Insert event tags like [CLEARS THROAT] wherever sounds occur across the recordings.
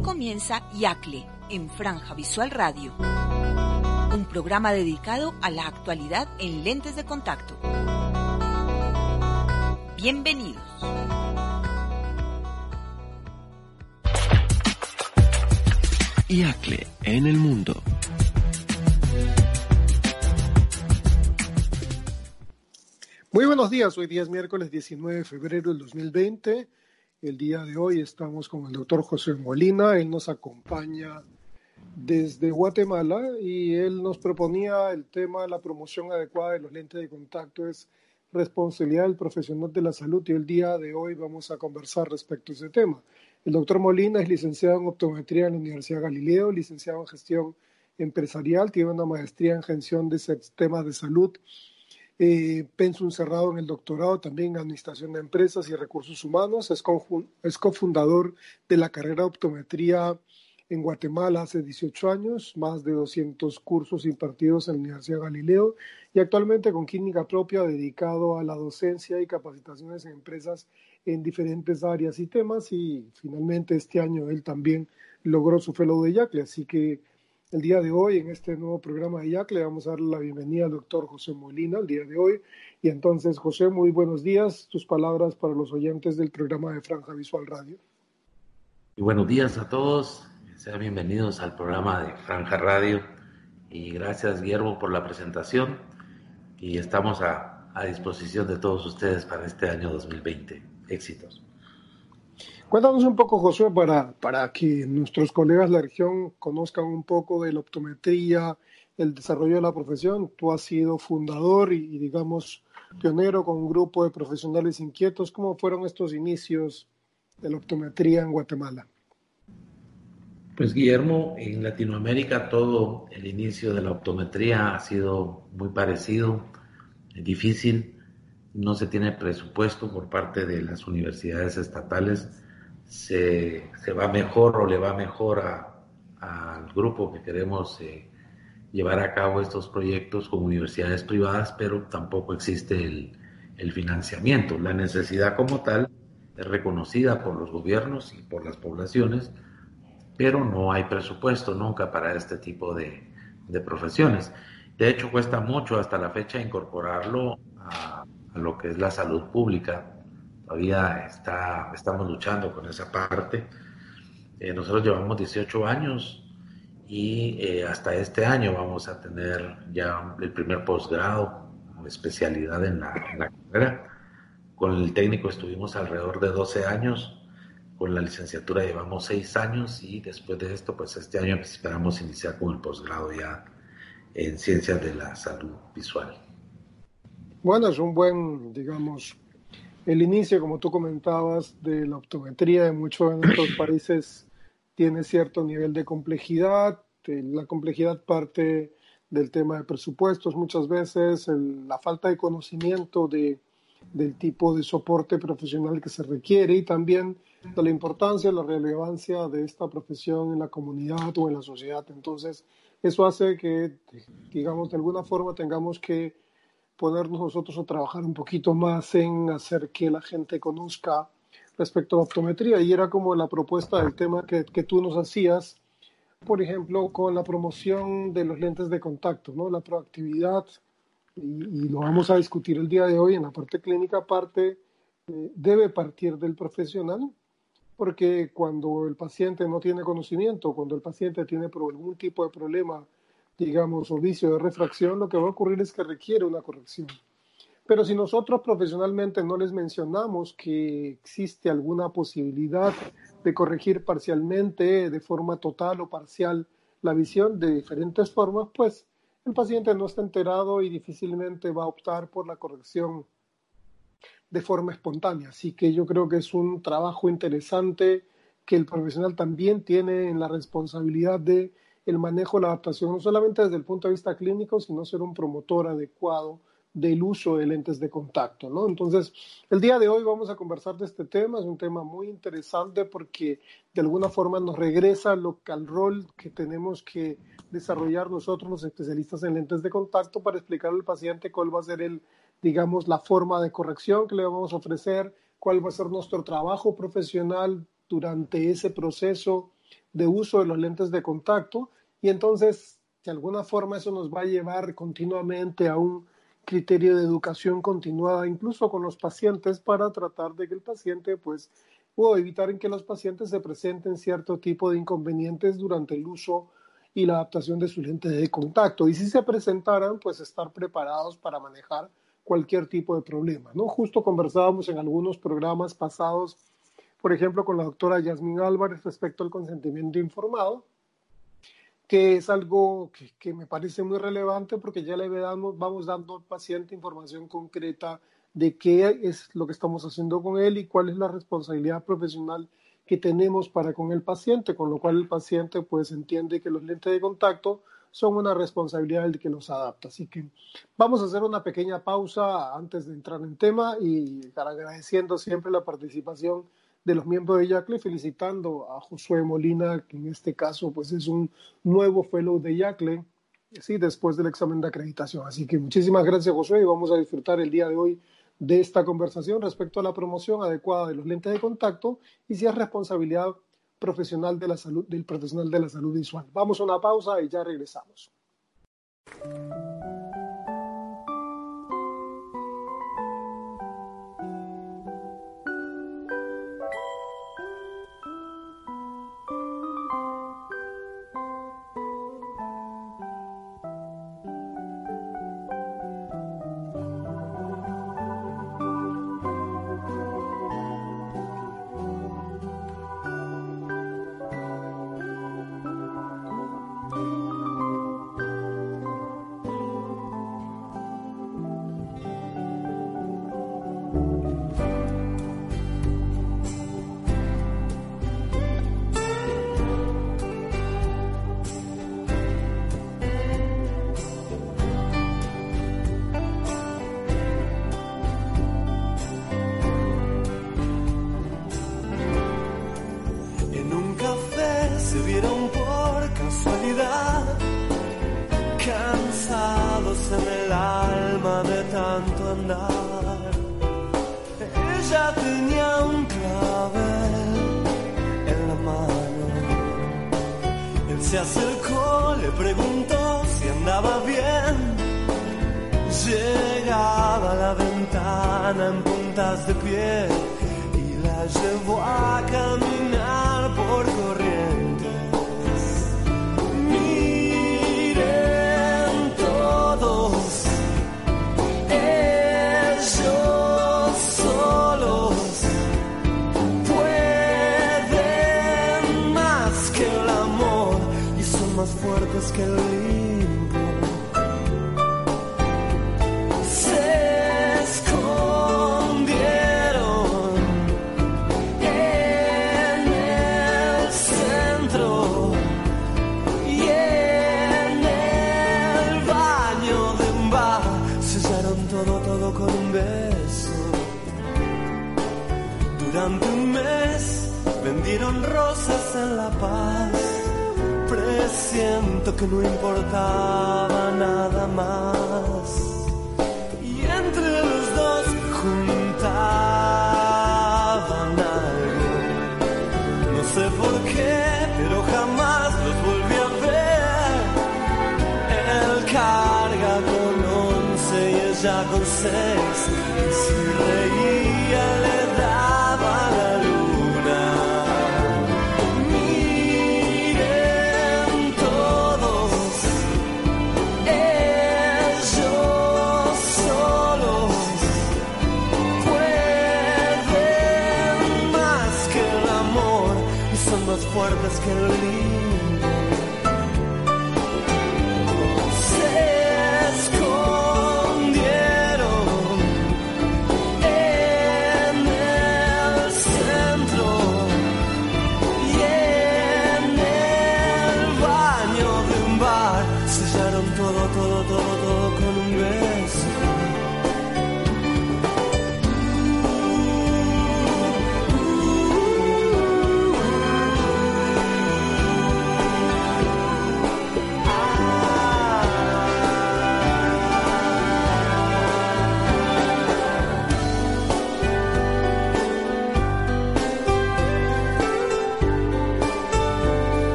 Aquí comienza Yacle en Franja Visual Radio, un programa dedicado a la actualidad en lentes de contacto. Bienvenidos. Yacle en el mundo. Muy buenos días, hoy día es miércoles 19 de febrero del 2020. El día de hoy estamos con el doctor José Molina, él nos acompaña desde Guatemala y él nos proponía el tema de la promoción adecuada de los lentes de contacto es responsabilidad del profesional de la salud y el día de hoy vamos a conversar respecto a ese tema. El doctor Molina es licenciado en optometría en la Universidad Galileo, licenciado en gestión empresarial, tiene una maestría en gestión de sistemas de salud eh, pensum cerrado en el doctorado también en Administración de Empresas y Recursos Humanos. Es, es cofundador de la carrera de optometría en Guatemala hace 18 años, más de 200 cursos impartidos en la Universidad Galileo y actualmente con clínica propia dedicado a la docencia y capacitaciones en empresas en diferentes áreas y temas y finalmente este año él también logró su fellow de Yacle, así que el día de hoy, en este nuevo programa de IAC, le vamos a dar la bienvenida al doctor José Molina el día de hoy. Y entonces, José, muy buenos días. Tus palabras para los oyentes del programa de Franja Visual Radio. Y buenos días a todos. Sean bienvenidos al programa de Franja Radio. Y gracias, Guillermo, por la presentación. Y estamos a, a disposición de todos ustedes para este año 2020. Éxitos. Cuéntanos un poco, Josué, para, para que nuestros colegas de la región conozcan un poco de la optometría, el desarrollo de la profesión. Tú has sido fundador y, digamos, pionero con un grupo de profesionales inquietos. ¿Cómo fueron estos inicios de la optometría en Guatemala? Pues Guillermo, en Latinoamérica todo el inicio de la optometría ha sido muy parecido, difícil, no se tiene presupuesto por parte de las universidades estatales se, se va mejor o le va mejor al grupo que queremos eh, llevar a cabo estos proyectos con universidades privadas, pero tampoco existe el, el financiamiento. La necesidad como tal es reconocida por los gobiernos y por las poblaciones, pero no hay presupuesto nunca para este tipo de, de profesiones. De hecho, cuesta mucho hasta la fecha incorporarlo a, a, lo que es la salud pública todavía está, estamos luchando con esa parte. Eh, nosotros llevamos 18 años y eh, hasta este año vamos a tener ya el primer posgrado especialidad en la, en la carrera. Con el técnico estuvimos alrededor de 12 años, con la licenciatura llevamos 6 años y después de esto, pues este año esperamos iniciar con el posgrado ya en ciencias de la salud visual. Bueno, es un buen, digamos, el inicio, como tú comentabas, de la optometría en muchos de nuestros [CLEARS THROAT] países tiene cierto nivel de complejidad. La complejidad parte del tema de presupuestos muchas veces, la falta de conocimiento de, del tipo de soporte profesional que se requiere y también de la importancia, la relevancia de esta profesión en la comunidad o en la sociedad. Entonces, eso hace que, digamos, de alguna forma tengamos que ponernos nosotros a trabajar un poquito más en hacer que la gente conozca respecto a la optometría. Y era como la propuesta del tema que, que tú nos hacías, por ejemplo, con la promoción de los lentes de contacto, ¿no? la proactividad, y, y lo vamos a discutir el día de hoy en la parte clínica, parte eh, debe partir del profesional, porque cuando el paciente no tiene conocimiento, cuando el paciente tiene algún tipo de problema, digamos, o vicio de refracción, lo que va a ocurrir es que requiere una corrección. Pero si nosotros profesionalmente no les mencionamos que existe alguna posibilidad de corregir parcialmente, de forma total o parcial, la visión de diferentes formas, pues el paciente no está enterado y difícilmente va a optar por la corrección de forma espontánea. Así que yo creo que es un trabajo interesante que el profesional también tiene en la responsabilidad de el manejo de la adaptación, no solamente desde el punto de vista clínico, sino ser un promotor adecuado del uso de lentes de contacto, ¿no? Entonces, el día de hoy vamos a conversar de este tema, es un tema muy interesante porque de alguna forma nos regresa lo, al rol que tenemos que desarrollar nosotros los especialistas en lentes de contacto para explicar al paciente cuál va a ser el, digamos, la forma de corrección que le vamos a ofrecer, cuál va a ser nuestro trabajo profesional durante ese proceso de uso de los lentes de contacto y entonces de alguna forma eso nos va a llevar continuamente a un criterio de educación continuada, incluso con los pacientes, para tratar de que el paciente, pues, o evitar en que los pacientes se presenten cierto tipo de inconvenientes durante el uso y la adaptación de su lente de contacto. Y si se presentaran, pues estar preparados para manejar cualquier tipo de problema, ¿no? Justo conversábamos en algunos programas pasados, por ejemplo, con la doctora Yasmín Álvarez respecto al consentimiento informado, que es algo que, me parece muy relevante porque ya le damos, vamos dando al paciente información concreta de qué es lo que estamos haciendo con él y cuál es la responsabilidad profesional que tenemos para con el paciente, con lo cual el paciente pues entiende que los lentes de contacto son una responsabilidad del que los adapta. Así que vamos a hacer una pequeña pausa antes de entrar en tema y agradeciendo siempre la participación de los miembros de Yacle, felicitando a Josué Molina, que en este caso pues es un nuevo fellow de Yacle, sí, después del examen de acreditación. Así que muchísimas gracias Josué y vamos a disfrutar el día de hoy de esta conversación respecto a la promoción adecuada de los lentes de contacto y si es responsabilidad profesional de la salud, del profesional de la salud visual. Vamos a una pausa y ya regresamos. se acercó, le preguntó si andaba bien. Llegaba a la ventana en puntas de pie y la llevó a caminar. kill you. Que el lindo.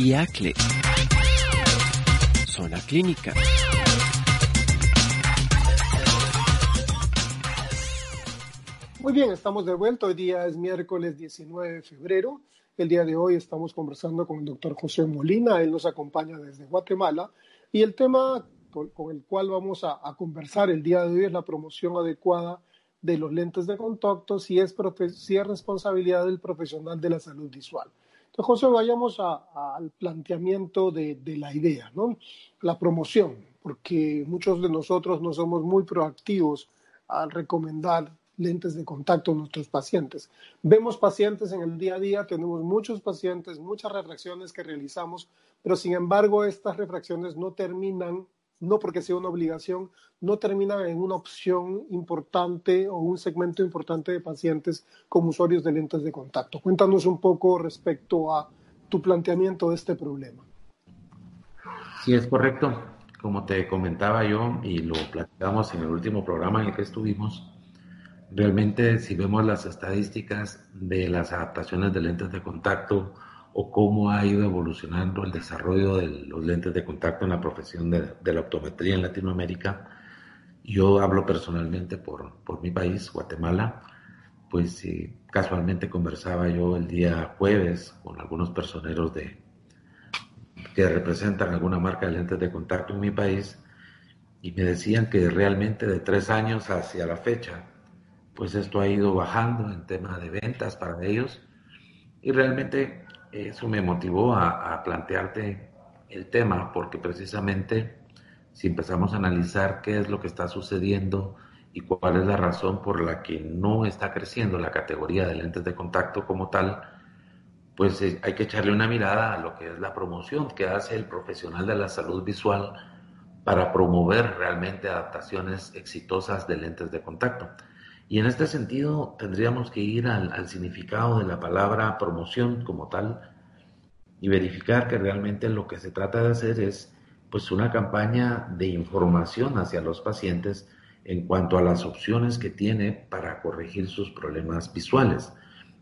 IACLE. Zona Clínica. Muy bien, estamos de vuelta. Hoy día es miércoles 19 de febrero. El día de hoy estamos conversando con el doctor José Molina. Él nos acompaña desde Guatemala. Y el tema con, el cual vamos a, conversar el día de hoy es la promoción adecuada de los lentes de contacto si es, si es responsabilidad del profesional de la salud visual. Entonces, José, vayamos al planteamiento de, de, la idea, ¿no? La promoción, porque muchos de nosotros no somos muy proactivos al recomendar lentes de contacto a nuestros pacientes. Vemos pacientes en el día a día, tenemos muchos pacientes, muchas refracciones que realizamos, pero sin embargo estas refracciones no terminan, no porque sea una obligación, no terminan en una opción importante o un segmento importante de pacientes como usuarios de lentes de contacto. Cuéntanos un poco respecto a tu planteamiento de este problema. Sí, es correcto. Como te comentaba yo y lo platicamos en el último programa en el que estuvimos, Realmente, si vemos las estadísticas de las adaptaciones de lentes de contacto o cómo ha ido evolucionando el desarrollo de los lentes de contacto en la profesión de, la optometría en Latinoamérica, yo hablo personalmente por, por mi país, Guatemala, pues casualmente conversaba yo el día jueves con algunos personeros de, que representan alguna marca de lentes de contacto en mi país y me decían que realmente de tres años hacia la fecha pues esto ha ido bajando en tema de ventas para ellos. Y realmente eso me motivó a, plantearte el tema porque precisamente si empezamos a analizar qué es lo que está sucediendo y cuál es la razón por la que no está creciendo la categoría de lentes de contacto como tal, pues eh, hay que echarle una mirada a lo que es la promoción que hace el profesional de la salud visual para promover realmente adaptaciones exitosas de lentes de contacto. Y en este sentido tendríamos que ir al, significado de la palabra promoción como tal y verificar que realmente lo que se trata de hacer es pues una campaña de información hacia los pacientes en cuanto a las opciones que tiene para corregir sus problemas visuales.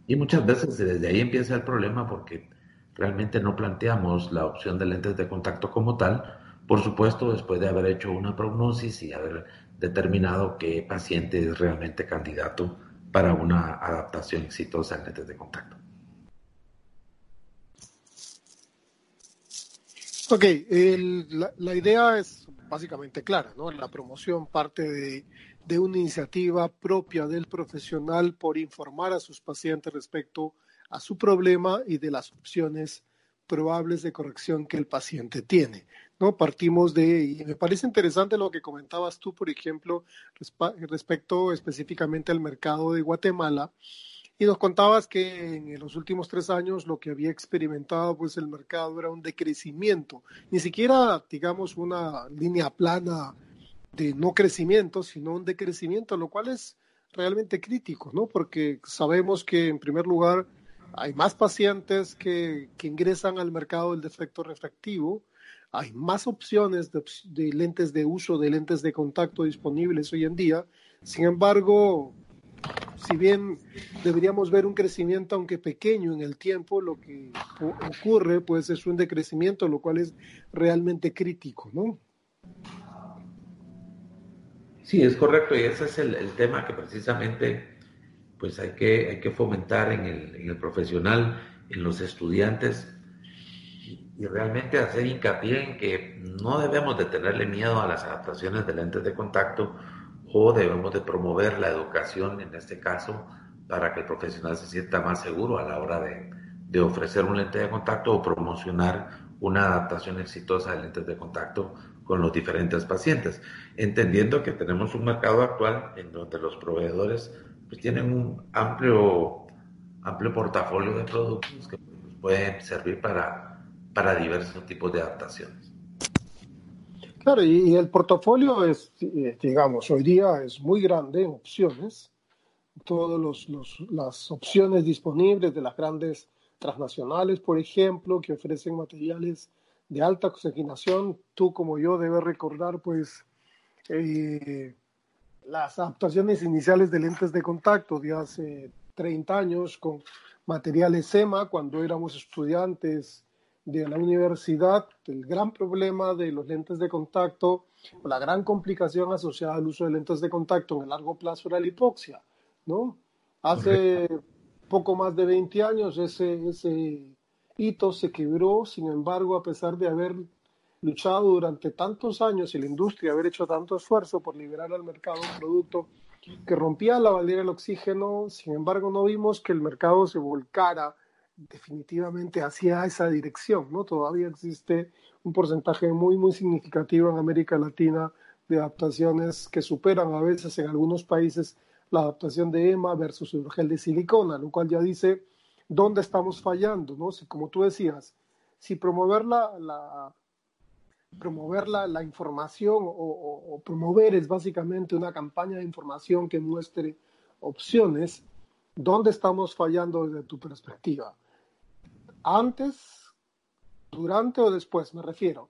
Y muchas veces desde ahí empieza el problema porque realmente no planteamos la opción de lentes de contacto como tal, por supuesto después de haber hecho una prognosis y haber determinado qué paciente es realmente candidato para una adaptación exitosa en lentes de contacto. Ok, la, idea es básicamente clara, ¿no? La promoción parte de, de, una iniciativa propia del profesional por informar a sus pacientes respecto a su problema y de las opciones probables de corrección que el paciente tiene. ¿No? Partimos de, y me parece interesante lo que comentabas tú, por ejemplo, respecto específicamente al mercado de Guatemala, y nos contabas que en los últimos tres años lo que había experimentado pues el mercado era un decrecimiento, ni siquiera digamos una línea plana de no crecimiento, sino un decrecimiento, lo cual es realmente crítico, ¿no? Porque sabemos que en primer lugar hay más pacientes que, que ingresan al mercado del defecto refractivo, hay más opciones de, lentes de uso, de lentes de contacto disponibles hoy en día. Sin embargo, si bien deberíamos ver un crecimiento, aunque pequeño en el tiempo, lo que ocurre pues es un decrecimiento, lo cual es realmente crítico, ¿no? Sí, es correcto, y ese es el, tema que precisamente pues hay que, hay que fomentar en el, en el profesional, en los estudiantes, y realmente hacer hincapié en que no debemos de tenerle miedo a las adaptaciones de lentes de contacto o debemos de promover la educación en este caso para que el profesional se sienta más seguro a la hora de, de ofrecer un lente de contacto o promocionar una adaptación exitosa de lentes de contacto con los diferentes pacientes, entendiendo que tenemos un mercado actual en donde los proveedores pues, tienen un amplio, amplio portafolio de productos que pueden servir para para diversos tipos de adaptaciones. Claro, y, el portafolio es, eh, digamos, hoy día es muy grande en opciones. Todas las opciones disponibles de las grandes transnacionales, por ejemplo, que ofrecen materiales de alta oxigenación. Tú como yo debes recordar, pues, eh, las adaptaciones iniciales de lentes de contacto de hace 30 años con materiales SEMA, cuando éramos estudiantes de la universidad, el gran problema de los lentes de contacto, la gran complicación asociada al uso de lentes de contacto en el largo plazo era la hipoxia, ¿no? Hace poco más de 20 años ese, ese hito se quebró, sin embargo, a pesar de haber luchado durante tantos años y la industria haber hecho tanto esfuerzo por liberar al mercado un producto que rompía la barrera del oxígeno, sin embargo no vimos que el mercado se volcara definitivamente hacia esa dirección, ¿no? Todavía existe un porcentaje muy, muy significativo en América Latina de adaptaciones que superan a veces en algunos países la adaptación de EMA versus el gel de silicona, lo cual ya dice dónde estamos fallando, ¿no? Si, como tú decías, si promover la, promover la, información o, promover es básicamente una campaña de información que muestre opciones, ¿dónde estamos fallando desde tu perspectiva? Antes, durante o después, me refiero,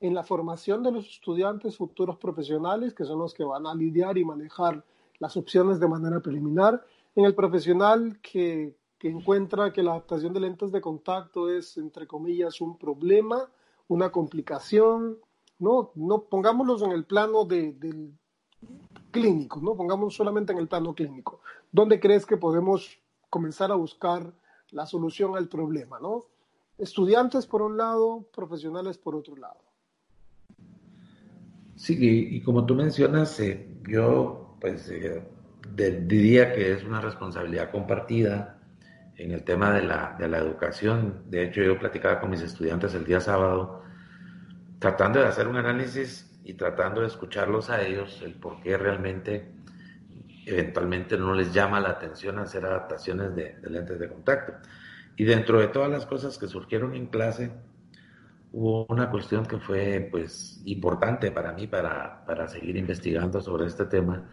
en la formación de los estudiantes futuros profesionales, que son los que van a lidiar y manejar las opciones de manera preliminar, en el profesional que, encuentra que la adaptación de lentes de contacto es, entre comillas, un problema, una complicación, no, no pongámoslos en el plano de, del clínico, no pongamos solamente en el plano clínico. ¿Dónde crees que podemos comenzar a buscar la solución al problema, no? Estudiantes por un lado, profesionales por otro lado. Sí, y, como tú mencionas, eh, yo pues eh, diría que es una responsabilidad compartida en el tema de la, de la educación. De hecho, yo platicaba con mis estudiantes el día sábado, tratando de hacer un análisis y tratando de escucharlos a ellos, el por qué realmente eventualmente no les llama la atención hacer adaptaciones de, lentes de contacto. Y dentro de todas las cosas que surgieron en clase, hubo una cuestión que fue pues importante para mí para, para seguir investigando sobre este tema,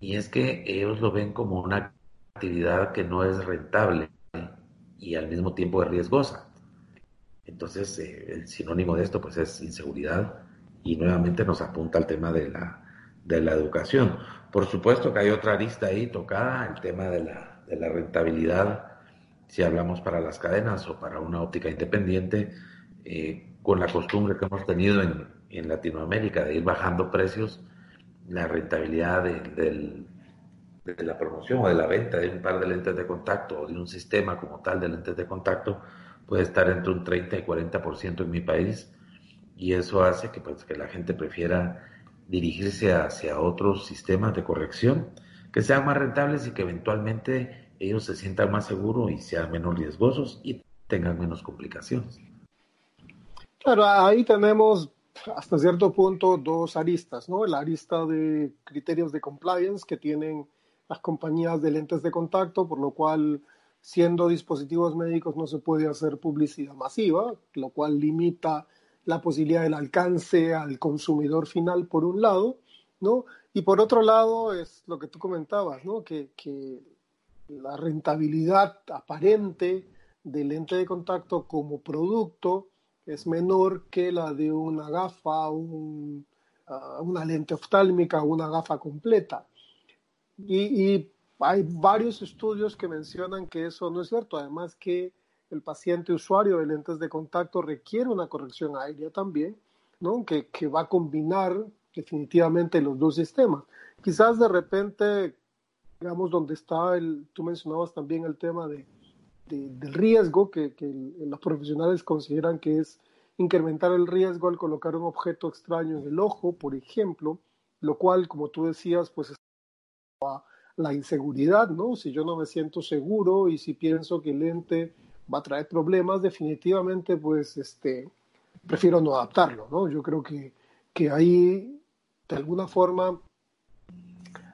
y es que ellos lo ven como una actividad que no es rentable y al mismo tiempo es riesgosa. Entonces, eh, el sinónimo de esto pues es inseguridad y nuevamente nos apunta al tema de la, de la educación. Por supuesto que hay otra arista ahí tocada, el tema de la, de la rentabilidad, si hablamos para las cadenas o para una óptica independiente, eh, con la costumbre que hemos tenido en, en, Latinoamérica de ir bajando precios, la rentabilidad del de la promoción o de la venta de un par de lentes de contacto o de un sistema como tal de lentes de contacto puede estar entre un 30 y 40% en mi país y eso hace que, pues, que la gente prefiera dirigirse hacia otros sistemas de corrección que sean más rentables y que eventualmente ellos se sientan más seguros y sean menos riesgosos y tengan menos complicaciones. Claro, ahí tenemos hasta cierto punto dos aristas, ¿no? La arista de criterios de compliance que tienen las compañías de lentes de contacto, por lo cual siendo dispositivos médicos no se puede hacer publicidad masiva, lo cual limita la posibilidad del alcance al consumidor final por un lado, ¿no? Y por otro lado es lo que tú comentabas, ¿no? Que, que la rentabilidad aparente del lente de contacto como producto es menor que la de una gafa, uh, una lente oftálmica, una gafa completa. Y, hay varios estudios que mencionan que eso no es cierto. Además que el paciente usuario de lentes de contacto requiere una corrección aérea también, ¿no? Que, que va a combinar definitivamente los dos sistemas. Quizás de repente, digamos, donde está el, tú mencionabas también el tema de, del riesgo, que, que los profesionales consideran que es incrementar el riesgo al colocar un objeto extraño en el ojo, por ejemplo, lo cual, como tú decías, pues la inseguridad, ¿no? Si yo no me siento seguro y si pienso que el lente va a traer problemas, definitivamente, pues, este, prefiero no adaptarlo, ¿no? Yo creo que, que ahí, de alguna forma,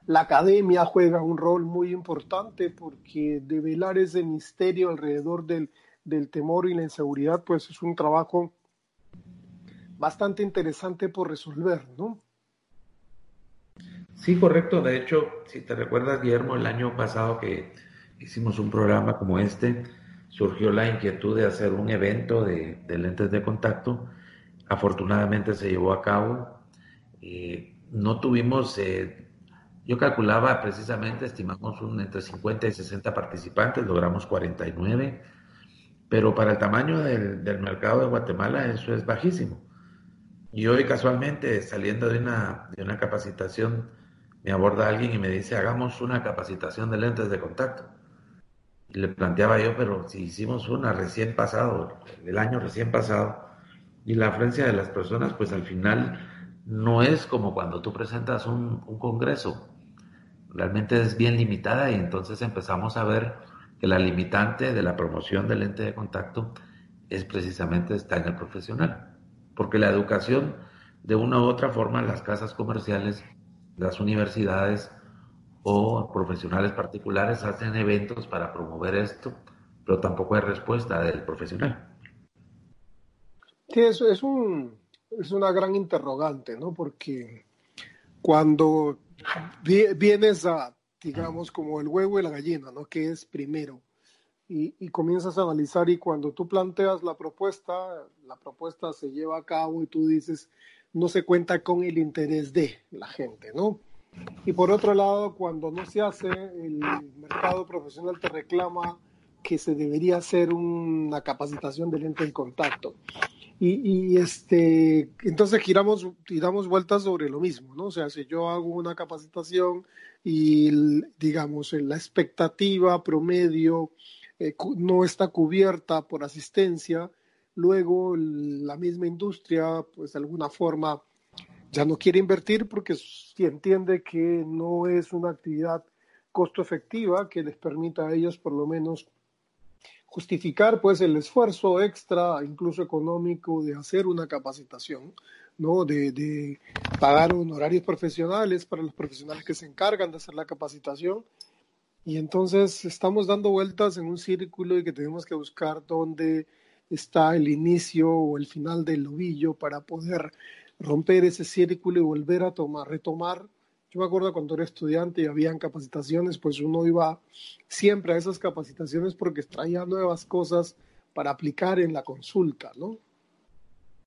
la academia juega un rol muy importante porque develar ese misterio alrededor del, del temor y la inseguridad, pues es un trabajo bastante interesante por resolver, ¿no? Sí, correcto. De hecho, si te recuerdas, Guillermo, el año pasado que hicimos un programa como este, surgió la inquietud de hacer un evento de, lentes de contacto. Afortunadamente se llevó a cabo. Eh, no tuvimos, eh, yo calculaba precisamente, estimamos un, entre 50 y 60 participantes, logramos 49, pero para el tamaño del, mercado de Guatemala eso es bajísimo. Y hoy casualmente saliendo de una, de una capacitación me aborda alguien y me dice, hagamos una capacitación de lentes de contacto. Le planteaba yo, pero si hicimos una recién pasado, el año recién pasado, y la afluencia de las personas, pues al final no es como cuando tú presentas un, un congreso. Realmente es bien limitada y entonces empezamos a ver que la limitante de la promoción del lente de contacto es precisamente está en el profesional. Porque la educación, de una u otra forma, las casas comerciales las universidades o profesionales particulares hacen eventos para promover esto, pero tampoco hay respuesta del profesional. Sí, eso es, un, es una gran interrogante, ¿no? Porque cuando vienes a, digamos, como el huevo y la gallina, ¿no? ¿Qué es primero? Y, y, comienzas a analizar y cuando tú planteas la propuesta, la propuesta se lleva a cabo y tú dices, no se cuenta con el interés de la gente, ¿no? Y por otro lado, cuando no se hace, el mercado profesional te reclama que se debería hacer una capacitación de lente de contacto. Y, este, entonces giramos y damos vueltas sobre lo mismo, ¿no? O sea, si yo hago una capacitación y, digamos, la expectativa promedio eh, no está cubierta por asistencia, luego la misma industria, pues de alguna forma, ya no quiere invertir porque entiende que no es una actividad costo efectiva que les permita a ellos por lo menos justificar pues el esfuerzo extra, incluso económico, de hacer una capacitación, ¿no? De, de pagar honorarios profesionales para los profesionales que se encargan de hacer la capacitación. Y entonces estamos dando vueltas en un círculo y que tenemos que buscar dónde está el inicio o el final del ovillo para poder romper ese círculo y volver a tomar, retomar. Yo me acuerdo cuando era estudiante y habían capacitaciones, pues uno iba siempre a esas capacitaciones porque traía nuevas cosas para aplicar en la consulta, ¿no?